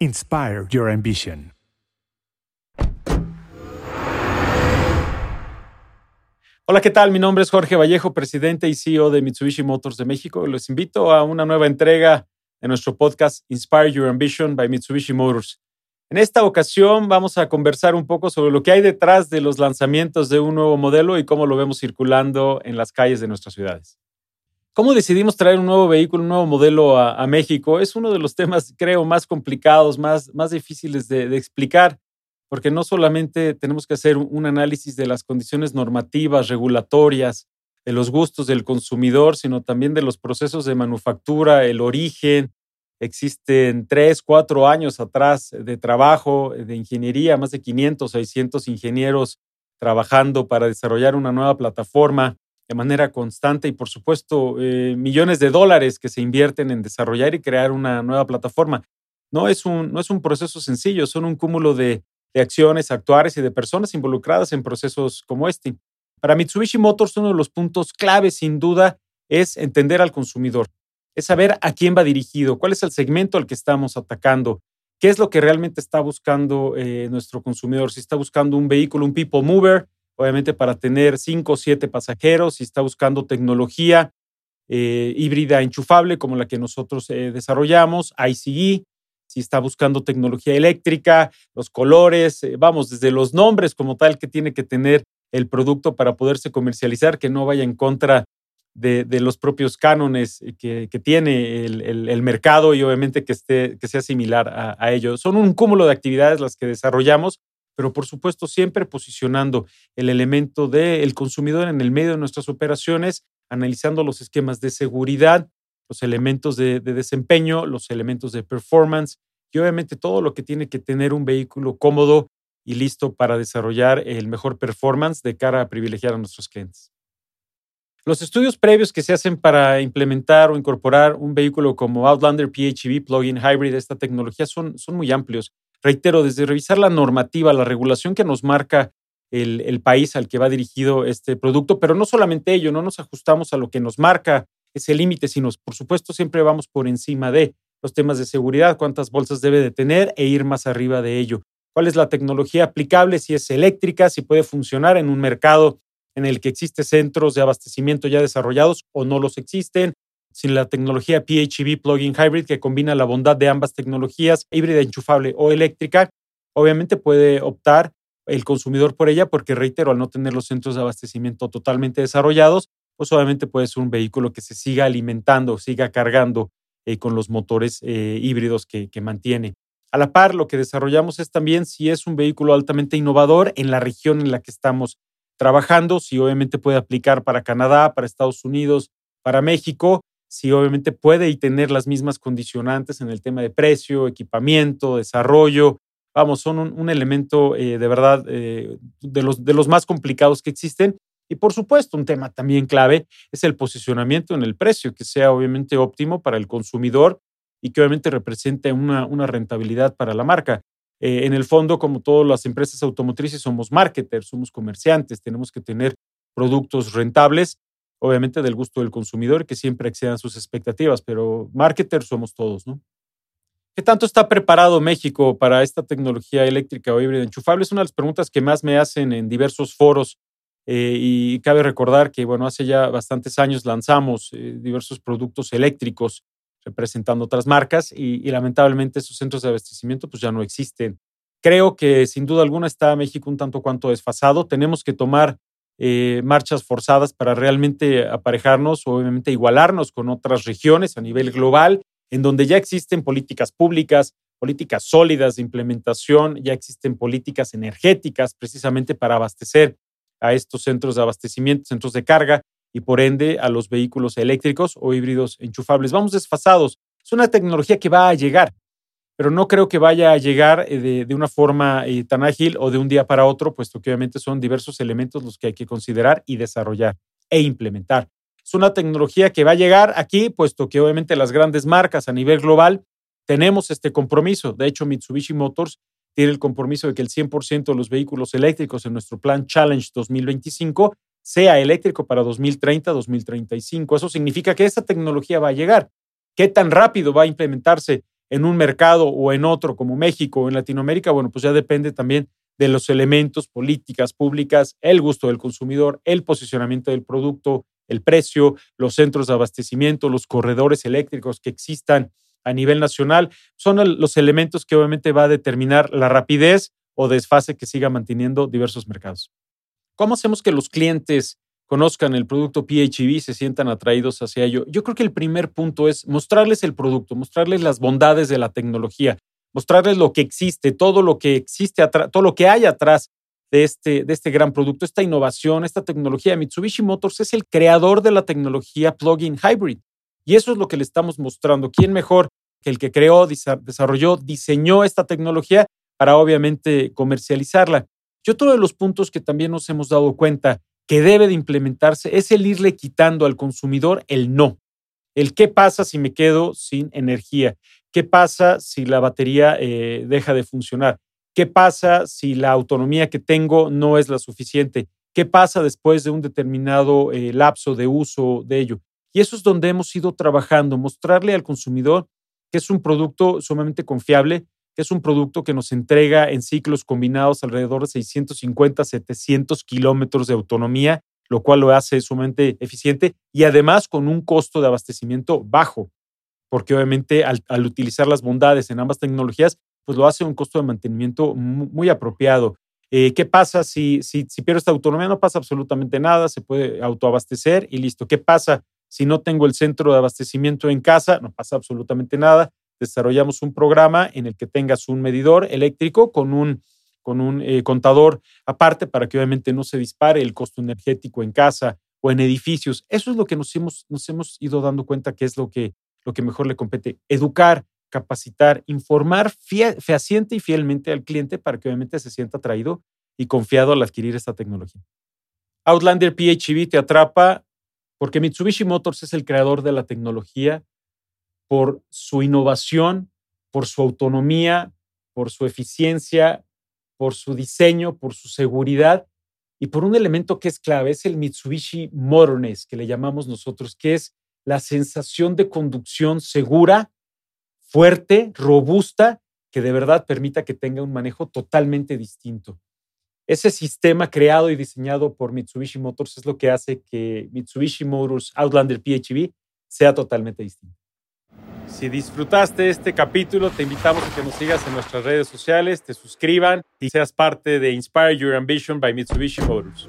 Inspire Your Ambition. Hola, ¿qué tal? Mi nombre es Jorge Vallejo, presidente y CEO de Mitsubishi Motors de México. Los invito a una nueva entrega de nuestro podcast Inspire Your Ambition by Mitsubishi Motors. En esta ocasión vamos a conversar un poco sobre lo que hay detrás de los lanzamientos de un nuevo modelo y cómo lo vemos circulando en las calles de nuestras ciudades. ¿Cómo decidimos traer un nuevo vehículo, un nuevo modelo a, México? Es uno de los temas, creo, más complicados, más, más difíciles de, explicar, porque no solamente tenemos que hacer un análisis de las condiciones normativas, regulatorias, de los gustos del consumidor, sino también de los procesos de manufactura, el origen. Existen tres, cuatro años atrás de trabajo, de ingeniería, más de 500, 600 ingenieros trabajando para desarrollar una nueva plataforma de manera constante y por supuesto eh, millones de dólares que se invierten en desarrollar y crear una nueva plataforma. No es un, no es un proceso sencillo, son un cúmulo de, acciones, actuares y de personas involucradas en procesos como este. Para Mitsubishi Motors, uno de los puntos claves, sin duda, es entender al consumidor, es saber a quién va dirigido, cuál es el segmento al que estamos atacando, qué es lo que realmente está buscando eh, nuestro consumidor, si está buscando un vehículo, un people mover, obviamente para tener cinco o siete pasajeros, si está buscando tecnología eh, híbrida enchufable como la que nosotros eh, desarrollamos, ICE, si está buscando tecnología eléctrica, los colores, eh, vamos, desde los nombres como tal que tiene que tener el producto para poderse comercializar, que no vaya en contra de, los propios cánones que, tiene el, mercado y obviamente que, esté, que sea similar a, a ellos. Son un cúmulo de actividades las que desarrollamos pero por supuesto siempre posicionando el elemento del consumidor en el medio de nuestras operaciones, analizando los esquemas de seguridad, los elementos de, desempeño, los elementos de performance y obviamente todo lo que tiene que tener un vehículo cómodo y listo para desarrollar el mejor performance de cara a privilegiar a nuestros clientes. Los estudios previos que se hacen para implementar o incorporar un vehículo como Outlander PHEV Plug-in Hybrid, esta tecnología, son, son muy amplios reitero, desde revisar la normativa, la regulación que nos marca el, país al que va dirigido este producto, pero no solamente ello, no nos ajustamos a lo que nos marca ese límite, sino por supuesto siempre vamos por encima de los temas de seguridad, cuántas bolsas debe de tener e ir más arriba de ello. ¿Cuál es la tecnología aplicable? Si es eléctrica, si puede funcionar en un mercado en el que existen centros de abastecimiento ya desarrollados o no los existen, sin la tecnología PHEV Plug-in Hybrid que combina la bondad de ambas tecnologías, híbrida enchufable o eléctrica, obviamente puede optar el consumidor por ella porque, reitero, al no tener los centros de abastecimiento totalmente desarrollados, pues obviamente puede ser un vehículo que se siga alimentando, siga cargando eh, con los motores eh, híbridos que, que mantiene. A la par, lo que desarrollamos es también si es un vehículo altamente innovador en la región en la que estamos trabajando, si obviamente puede aplicar para Canadá, para Estados Unidos, para México, si obviamente puede y tener las mismas condicionantes en el tema de precio, equipamiento, desarrollo. Vamos, son un, elemento eh, de verdad eh, de, los, de los más complicados que existen. Y por supuesto, un tema también clave es el posicionamiento en el precio, que sea obviamente óptimo para el consumidor y que obviamente represente una, una rentabilidad para la marca. Eh, en el fondo, como todas las empresas automotrices, somos marketers, somos comerciantes, tenemos que tener productos rentables obviamente del gusto del consumidor, que siempre excedan sus expectativas, pero marketers somos todos, ¿no? ¿Qué tanto está preparado México para esta tecnología eléctrica o híbrida enchufable? Es una de las preguntas que más me hacen en diversos foros eh, y cabe recordar que, bueno, hace ya bastantes años lanzamos eh, diversos productos eléctricos representando otras marcas y, y, lamentablemente esos centros de abastecimiento pues ya no existen. Creo que sin duda alguna está México un tanto cuanto desfasado. Tenemos que tomar eh, marchas forzadas para realmente aparejarnos obviamente igualarnos con otras regiones a nivel global, en donde ya existen políticas públicas, políticas sólidas de implementación, ya existen políticas energéticas precisamente para abastecer a estos centros de abastecimiento, centros de carga y por ende a los vehículos eléctricos o híbridos enchufables. Vamos desfasados. Es una tecnología que va a llegar pero no creo que vaya a llegar eh, de, una forma eh, tan ágil o de un día para otro, puesto que obviamente son diversos elementos los que hay que considerar y desarrollar e implementar. Es una tecnología que va a llegar aquí, puesto que obviamente las grandes marcas a nivel global tenemos este compromiso. De hecho, Mitsubishi Motors tiene el compromiso de que el 100% de los vehículos eléctricos en nuestro plan Challenge 2025 sea eléctrico para 2030-2035. Eso significa que esta tecnología va a llegar. ¿Qué tan rápido va a implementarse en un mercado o en otro, como México o en Latinoamérica, bueno, pues ya depende también de los elementos, políticas públicas, el gusto del consumidor, el posicionamiento del producto, el precio, los centros de abastecimiento, los corredores eléctricos que existan a nivel nacional, son los elementos que obviamente va a determinar la rapidez o desfase que siga manteniendo diversos mercados. ¿Cómo hacemos que los clientes conozcan el producto PHEV se sientan atraídos hacia ello? Yo creo que el primer punto es mostrarles el producto, mostrarles las bondades de la tecnología, mostrarles lo que existe, todo lo que existe todo lo que hay atrás de este, de este gran producto, esta innovación, esta tecnología. Mitsubishi Motors es el creador de la tecnología plug-in hybrid. Y eso es lo que le estamos mostrando. ¿Quién mejor que el que creó, desarrolló, diseñó esta tecnología para obviamente comercializarla? Y otro de los puntos que también nos hemos dado cuenta que debe de implementarse es el irle quitando al consumidor el no. El qué pasa si me quedo sin energía. ¿Qué pasa si la batería eh, deja de funcionar? ¿Qué pasa si la autonomía que tengo no es la suficiente? ¿Qué pasa después de un determinado eh, lapso de uso de ello? Y eso es donde hemos ido trabajando, mostrarle al consumidor que es un producto sumamente confiable, que es un producto que nos entrega en ciclos combinados alrededor de 650, 700 kilómetros de autonomía, lo cual lo hace sumamente eficiente y además con un costo de abastecimiento bajo porque obviamente al, utilizar las bondades en ambas tecnologías, pues lo hace un costo de mantenimiento muy, apropiado. Eh, ¿Qué pasa si, si, si pierdo esta autonomía? No pasa absolutamente nada, se puede autoabastecer y listo. ¿Qué pasa si no tengo el centro de abastecimiento en casa? No pasa absolutamente nada. Desarrollamos un programa en el que tengas un medidor eléctrico con un, con un eh, contador aparte para que obviamente no se dispare el costo energético en casa o en edificios. Eso es lo que nos hemos, nos hemos ido dando cuenta que es lo que lo que mejor le compete, educar, capacitar, informar fehaciente y fielmente al cliente para que obviamente se sienta atraído y confiado al adquirir esta tecnología. Outlander PHEV te atrapa porque Mitsubishi Motors es el creador de la tecnología por su innovación, por su autonomía, por su eficiencia, por su diseño, por su seguridad y por un elemento que es clave, es el Mitsubishi Motorness, que le llamamos nosotros, que es la sensación de conducción segura, fuerte, robusta, que de verdad permita que tenga un manejo totalmente distinto. Ese sistema creado y diseñado por Mitsubishi Motors es lo que hace que Mitsubishi Motors Outlander PHEV sea totalmente distinto. Si disfrutaste este capítulo, te invitamos a que nos sigas en nuestras redes sociales, te suscriban y seas parte de Inspire Your Ambition by Mitsubishi Motors.